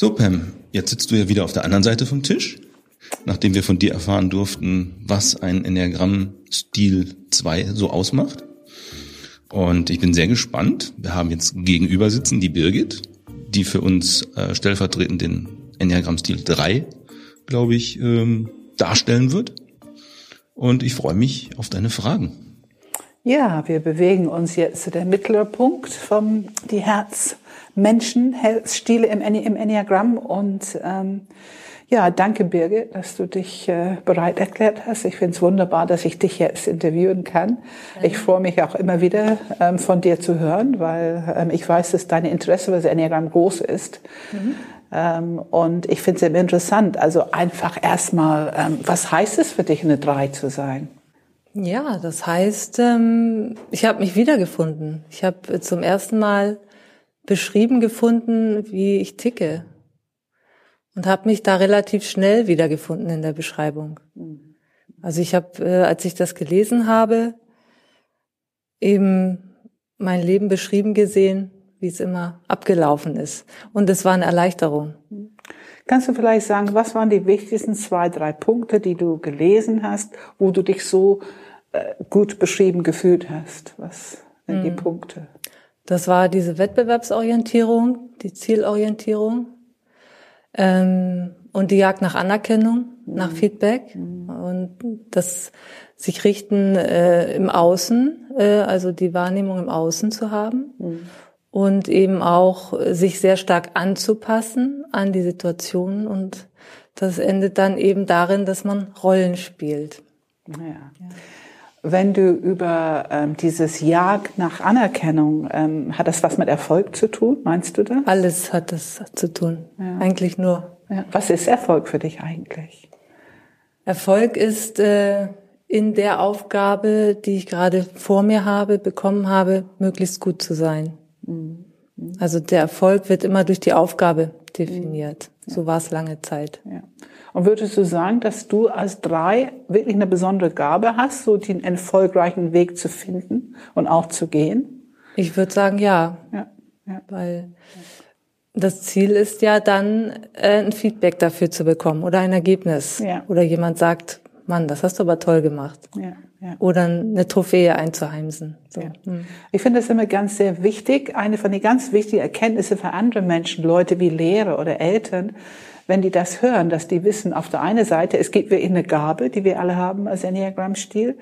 So, Pam, jetzt sitzt du ja wieder auf der anderen Seite vom Tisch, nachdem wir von dir erfahren durften, was ein Enneagramm-Stil 2 so ausmacht. Und ich bin sehr gespannt. Wir haben jetzt gegenüber sitzen die Birgit, die für uns äh, stellvertretend den Enneagramm-Stil 3, glaube ich, ähm, darstellen wird. Und ich freue mich auf deine Fragen. Ja, wir bewegen uns jetzt zu dem mittleren Punkt vom die Herzmenschen, Stile im, im Enneagramm und ähm, ja, danke Birgit, dass du dich äh, bereit erklärt hast. Ich finde es wunderbar, dass ich dich jetzt interviewen kann. Ich freue mich auch immer wieder ähm, von dir zu hören, weil ähm, ich weiß, dass deine Interesse für das Enneagramm groß ist. Mhm. Ähm, und ich finde es sehr interessant. Also einfach erstmal, ähm, was heißt es für dich, eine Drei zu sein? Ja, das heißt, ähm, ich habe mich wiedergefunden. Ich habe zum ersten Mal beschrieben gefunden, wie ich ticke. Und habe mich da relativ schnell wiedergefunden in der Beschreibung. Also ich habe, äh, als ich das gelesen habe, eben mein Leben beschrieben gesehen, wie es immer abgelaufen ist. Und es war eine Erleichterung. Kannst du vielleicht sagen, was waren die wichtigsten zwei, drei Punkte, die du gelesen hast, wo du dich so äh, gut beschrieben gefühlt hast? Was sind die hm. Punkte? Das war diese Wettbewerbsorientierung, die Zielorientierung ähm, und die Jagd nach Anerkennung, mhm. nach Feedback mhm. und das sich richten äh, im Außen, äh, also die Wahrnehmung im Außen zu haben. Und eben auch sich sehr stark anzupassen an die Situation und das endet dann eben darin, dass man Rollen spielt. Ja. Wenn du über ähm, dieses Jagd nach Anerkennung, ähm, hat das was mit Erfolg zu tun, meinst du das? Alles hat das zu tun, ja. eigentlich nur. Ja. Was ist Erfolg für dich eigentlich? Erfolg ist äh, in der Aufgabe, die ich gerade vor mir habe, bekommen habe, möglichst gut zu sein. Mhm. Also der Erfolg wird immer durch die Aufgabe definiert. Ja. So war es lange Zeit. Ja. Und würdest du sagen, dass du als drei wirklich eine besondere Gabe hast, so den erfolgreichen Weg zu finden und auch zu gehen? Ich würde sagen, ja. ja. ja. Weil das Ziel ist ja dann, äh, ein Feedback dafür zu bekommen oder ein Ergebnis. Ja. Oder jemand sagt, Mann, das hast du aber toll gemacht. Ja. Ja. Oder eine Trophäe einzuheimsen. So. Ja. Hm. Ich finde das immer ganz sehr wichtig. Eine von den ganz wichtigen Erkenntnissen für andere Menschen, Leute wie Lehrer oder Eltern, wenn die das hören, dass die wissen, auf der einen Seite, es gibt wirklich eine Gabe, die wir alle haben als Enneagramm-Stil.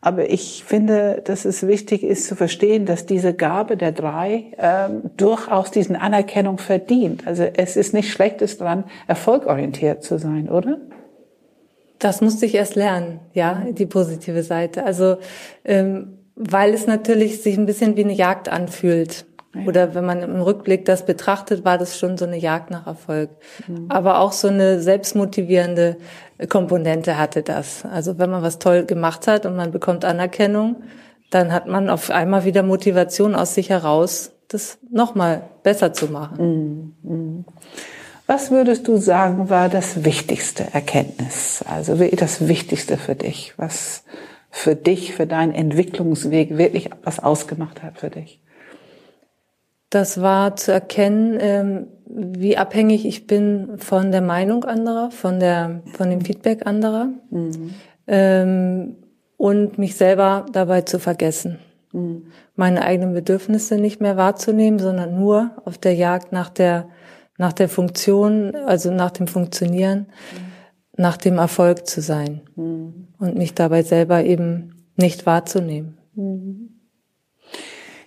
Aber ich finde, dass es wichtig ist zu verstehen, dass diese Gabe der drei ähm, durchaus diesen Anerkennung verdient. Also es ist nicht Schlechtes dran, erfolgorientiert zu sein, oder? Das musste ich erst lernen, ja, die positive Seite. Also ähm, weil es natürlich sich ein bisschen wie eine Jagd anfühlt. Oder wenn man im Rückblick das betrachtet, war das schon so eine Jagd nach Erfolg. Mhm. Aber auch so eine selbstmotivierende Komponente hatte das. Also wenn man was toll gemacht hat und man bekommt Anerkennung, dann hat man auf einmal wieder Motivation aus sich heraus, das nochmal besser zu machen. Mhm. Was würdest du sagen, war das wichtigste Erkenntnis? Also das Wichtigste für dich, was für dich, für deinen Entwicklungsweg wirklich was ausgemacht hat für dich? Das war zu erkennen, ähm, wie abhängig ich bin von der Meinung anderer, von der, von dem Feedback anderer mhm. Ähm, und mich selber dabei zu vergessen. Mhm. Meine eigenen Bedürfnisse nicht mehr wahrzunehmen, sondern nur auf der Jagd nach der nach der Funktion, also nach dem Funktionieren, mhm. nach dem Erfolg zu sein mhm. und mich dabei selber eben nicht wahrzunehmen. Mhm.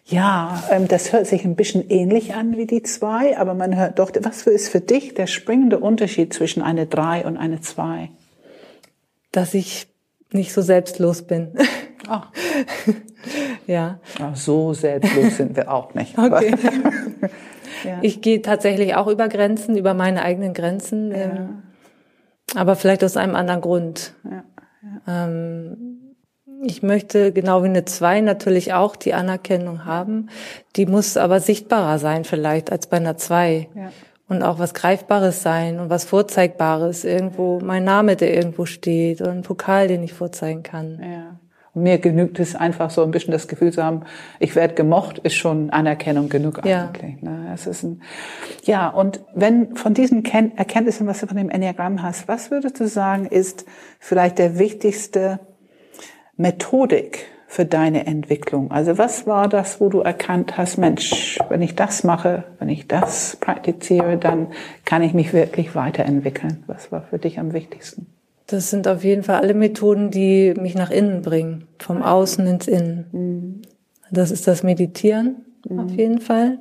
Ja, ähm, das hört sich ein bisschen ähnlich an wie die zwei, aber man hört doch, was ist für dich der springende Unterschied zwischen eine drei und eine zwei? Dass ich nicht so selbstlos bin. Ach. ja. Ach, so selbstlos sind wir auch nicht. Okay. Ja. Ich gehe tatsächlich auch über Grenzen, über meine eigenen Grenzen, ähm, aber vielleicht aus einem anderen Grund. Ähm, ich möchte genau wie eine Zwei natürlich auch die Anerkennung haben. Die muss aber sichtbarer sein vielleicht als bei einer Zwei. Und auch was Greifbares sein und was Vorzeigbares. Irgendwo mein Name, der irgendwo steht oder ein Pokal, den ich vorzeigen kann. Ja. Mir genügt es einfach so ein bisschen das Gefühl zu haben, ich werde gemocht, ist schon Anerkennung genug Ja. eigentlich. Ne? Es ist ein, ja, und wenn von diesen Ken Erkenntnissen, was du von dem Enneagramm hast, was würdest du sagen, ist vielleicht der wichtigste Methodik für deine Entwicklung? Also was war das, wo du erkannt hast, Mensch, wenn ich das mache, wenn ich das praktiziere, dann kann ich mich wirklich weiterentwickeln? Was war für dich am wichtigsten? Das sind auf jeden Fall alle Methoden, die mich nach innen bringen, vom Außen ins Innen. Das ist das Meditieren auf jeden Fall.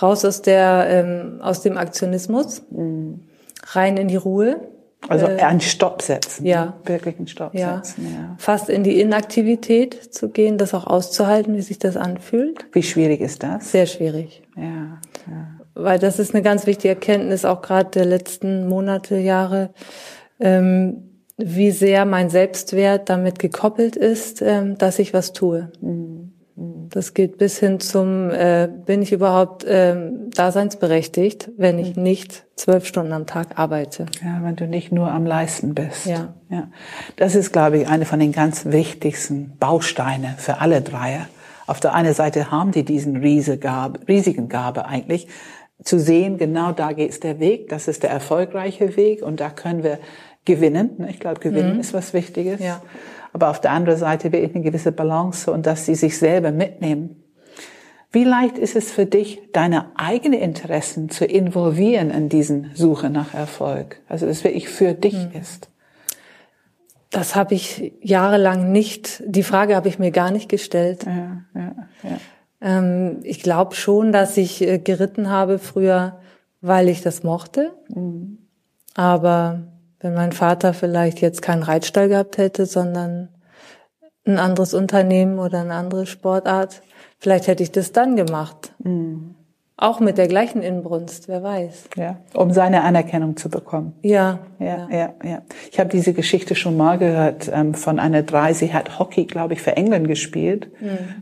Raus aus der ähm, aus dem Aktionismus, rein in die Ruhe. Also einen Stopp setzen. ja. Wirklich einen Stopp Ja, setzen, ja. fast in die Inaktivität zu gehen, das auch auszuhalten, wie sich das anfühlt. Wie schwierig ist das? Sehr schwierig. Ja, ja. weil das ist eine ganz wichtige Erkenntnis auch gerade der letzten Monate, Jahre, ähm, wie sehr mein Selbstwert damit gekoppelt ist, ähm, dass ich was tue. Das geht bis hin zum, äh, bin ich überhaupt ähm, daseinsberechtigt, wenn ich nicht zwölf Stunden am Tag arbeite. Ja, wenn du nicht nur am Leisten bist. Ja. ja. Das ist, glaube ich, eine von den ganz wichtigsten Bausteine für alle Dreier. Auf der einen Seite haben die diesen riesige Gabe, riesigen Gabe eigentlich, zu sehen, genau da geht's der Weg, das ist der erfolgreiche Weg und da können wir gewinnen. ne? Ich glaube, gewinnen ist was Wichtiges. Ja. Aber auf der anderen Seite wirklich eine gewisse Balance und dass sie sich selber mitnehmen. Wie leicht ist es für dich, deine eigenen Interessen zu involvieren in diesen Suche nach Erfolg? Also, dass es wirklich für dich ist. Das habe ich jahrelang nicht, die Frage habe ich mir gar nicht gestellt. Ja, ja, ja. Ähm, ich glaube schon, dass ich äh, geritten habe früher, weil ich das mochte. Aber wenn mein Vater vielleicht jetzt keinen Reitstall gehabt hätte, sondern ein anderes Unternehmen oder eine andere Sportart, vielleicht hätte ich das dann gemacht. Auch mit der gleichen Inbrunst, wer weiß. ja. Um seine Anerkennung zu bekommen. Ja, Ja, ja, ja. Ich habe diese Geschichte schon mal gehört ähm, von einer drei. Sie hat Hockey, glaube ich, für England gespielt,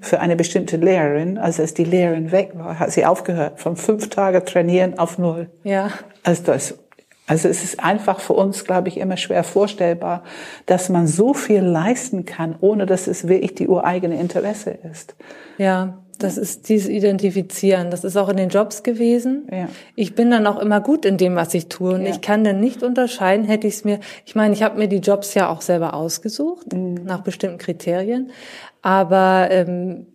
für eine bestimmte Lehrerin. Also als die Lehrerin weg war, hat sie aufgehört. Von fünf Tage trainieren auf null. ja, Also das, also es ist einfach für uns, glaube ich, immer schwer vorstellbar, dass man so viel leisten kann, ohne dass es wirklich die ureigene Interesse ist. ja. Das ist dieses Identifizieren. Das ist auch in den Jobs gewesen. Ja. Ich bin dann auch immer gut in dem, was ich tue. Und Ja. ich kann dann nicht unterscheiden, hätte ich es mir, ich meine, ich habe mir die Jobs ja auch selber ausgesucht, Mhm. nach bestimmten Kriterien. Aber ähm,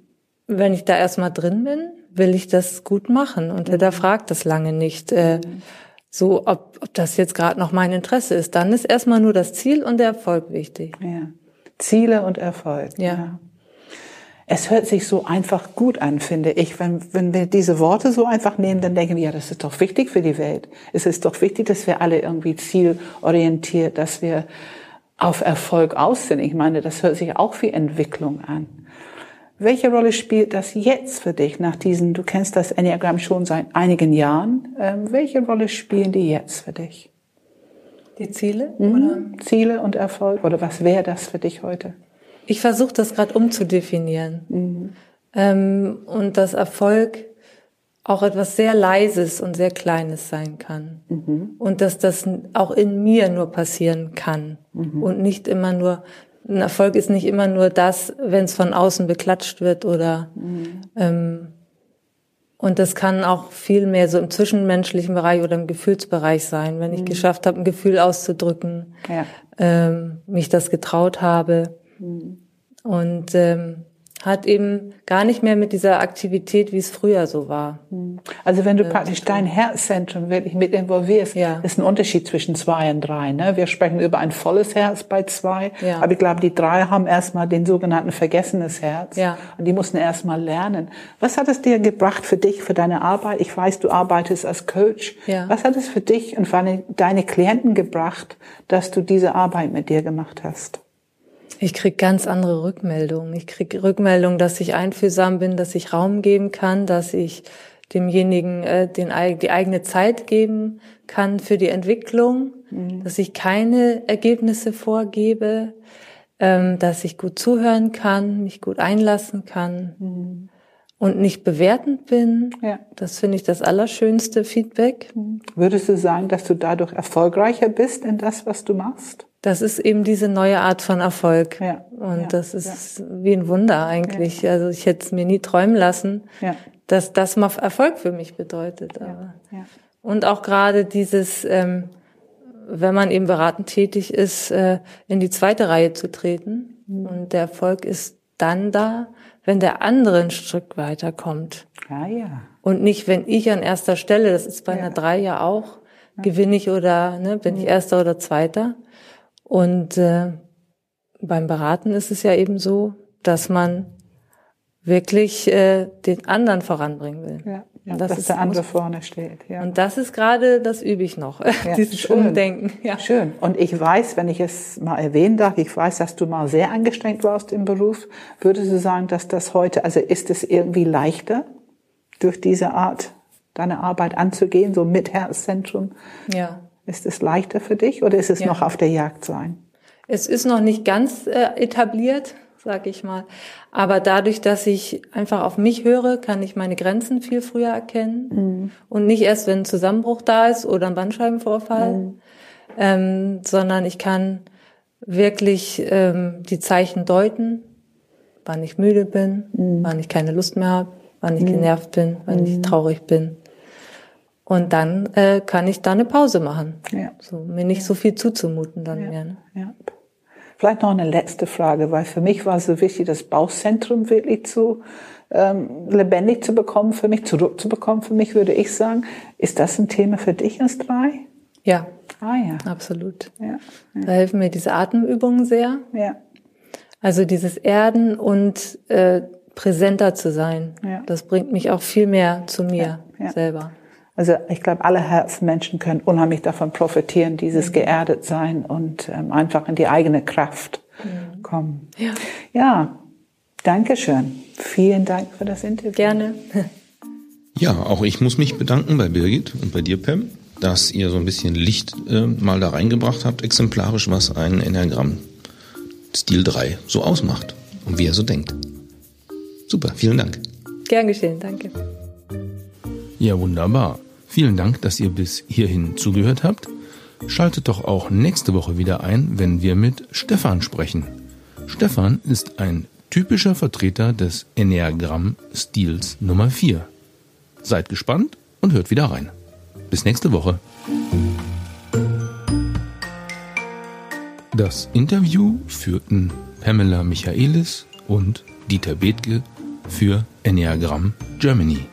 wenn ich da erstmal drin bin, will ich das gut machen und hinterfragt das lange nicht. Äh, so, ob, ob das jetzt gerade noch mein Interesse ist. Dann ist erstmal nur das Ziel und der Erfolg wichtig. Ja. Ziele und Erfolg. Ja. Es hört sich so einfach gut an, finde ich. Wenn, wenn wir diese Worte so einfach nehmen, dann denken wir, ja, das ist doch wichtig für die Welt. Es ist doch wichtig, dass wir alle irgendwie zielorientiert, dass wir auf Erfolg aus sind. Ich meine, das hört sich auch wie Entwicklung an. Welche Rolle spielt das jetzt für dich nach diesen, du kennst das Enneagramm schon seit einigen Jahren, ähm, welche Rolle spielen die jetzt für dich? Die Ziele? Oder? Ziele und Erfolg? Oder was wäre das für dich heute? Ich versuche das gerade umzudefinieren. Ähm, und dass Erfolg auch etwas sehr Leises und sehr Kleines sein kann. Und dass das auch in mir nur passieren kann. Und nicht immer nur, ein Erfolg ist nicht immer nur das, wenn es von außen beklatscht wird oder ähm, und das kann auch viel mehr so im zwischenmenschlichen Bereich oder im Gefühlsbereich sein, wenn ich geschafft habe, ein Gefühl auszudrücken, Ja. ähm, mich das getraut habe. Und ähm, hat eben gar nicht mehr mit dieser Aktivität, wie es früher so war. Also wenn du praktisch dein Herzzentrum wirklich mit involvierst, Ja. ist ein Unterschied zwischen zwei und drei. Ne? Wir sprechen über ein volles Herz bei zwei, Ja. aber ich glaube, die drei haben erstmal den sogenannten vergessenes Herz Ja. und die mussten erstmal lernen. Was hat es dir gebracht für dich, für deine Arbeit? Ich weiß, du arbeitest als Coach. Ja. Was hat es für dich und für deine Klienten gebracht, dass du diese Arbeit mit dir gemacht hast? Ich krieg ganz andere Rückmeldungen. Ich krieg Rückmeldungen, dass ich einfühlsam bin, dass ich Raum geben kann, dass ich demjenigen äh, den, die eigene Zeit geben kann für die Entwicklung, dass ich keine Ergebnisse vorgebe, ähm, dass ich gut zuhören kann, mich gut einlassen kann und nicht bewertend bin. Ja. Das finde ich das allerschönste Feedback. Würdest du sagen, dass du dadurch erfolgreicher bist in das, was du machst? Das ist eben diese neue Art von Erfolg. Ja. Und Ja. das ist wie ein Wunder eigentlich. Also ich hätte es mir nie träumen lassen, Ja. dass das mal Erfolg für mich bedeutet. Aber Ja. Und auch gerade dieses, ähm, wenn man eben beratend tätig ist, äh, in die zweite Reihe zu treten. Und der Erfolg ist dann da, wenn der andere ein Stück weiterkommt. Ja, ja. Und nicht, wenn ich an erster Stelle, das ist bei einer drei ja auch, gewinne ich oder ne, bin ich erster oder zweiter. Und äh, beim Beraten ist es ja eben so, dass man wirklich äh, den anderen voranbringen will. ja. ja. Das dass ist- der andere muss- vorne steht. Ja. Und das ist gerade, das übe ich noch, Ja, dieses schön. Umdenken. Ja. Schön. Und ich weiß, wenn ich es mal erwähnen darf, ich weiß, dass du mal sehr angestrengt warst im Beruf. Würdest du sagen, dass das heute, also ist es irgendwie leichter, durch diese Art deine Arbeit anzugehen, so mit Herzzentrum? ja. Ist es leichter für dich oder ist es Ja. noch auf der Jagd sein? Es ist noch nicht ganz äh, etabliert, sag ich mal. Aber dadurch, dass ich einfach auf mich höre, kann ich meine Grenzen viel früher erkennen. Und nicht erst, wenn ein Zusammenbruch da ist oder ein Bandscheibenvorfall, ähm, sondern ich kann wirklich ähm, die Zeichen deuten, wann ich müde bin, wann ich keine Lust mehr habe, wann ich genervt bin, wann ich traurig bin. Und dann äh, kann ich da eine Pause machen. Ja. So, mir nicht so viel zuzumuten dann mehr. Ne? Ja. Vielleicht noch eine letzte Frage, weil für mich war es so wichtig, das Bauchzentrum wirklich zu ähm, lebendig zu bekommen, für mich zurückzubekommen. Für mich würde ich sagen, ist das ein Thema für dich als drei? Ja, Ah ja, absolut. ja, Da helfen mir diese Atemübungen sehr. ja, Also dieses Erden und äh, präsenter zu sein. Ja. Das bringt mich auch viel mehr zu mir Ja, ja. selber. Also ich glaube, alle Herzmenschen können unheimlich davon profitieren, dieses geerdet sein und ähm, einfach in die eigene Kraft kommen. Ja. Ja, danke schön. Vielen Dank für das Interview. Gerne. Ja, auch ich muss mich bedanken bei Birgit und bei dir, Pam, dass ihr so ein bisschen Licht äh, mal da reingebracht habt, exemplarisch, was ein Enneagramm Stil 3 so ausmacht und wie er so denkt. Super, vielen Dank. Gern geschehen, danke. Ja, wunderbar. Vielen Dank, dass ihr bis hierhin zugehört habt. Schaltet doch auch nächste Woche wieder ein, wenn wir mit Stefan sprechen. Stefan ist ein typischer Vertreter des Enneagramm-Stils Nummer 4. Seid gespannt und hört wieder rein. Bis nächste Woche. Das Interview führten Pamela Michaelis und Dieter Bethke für Enneagramm Germany.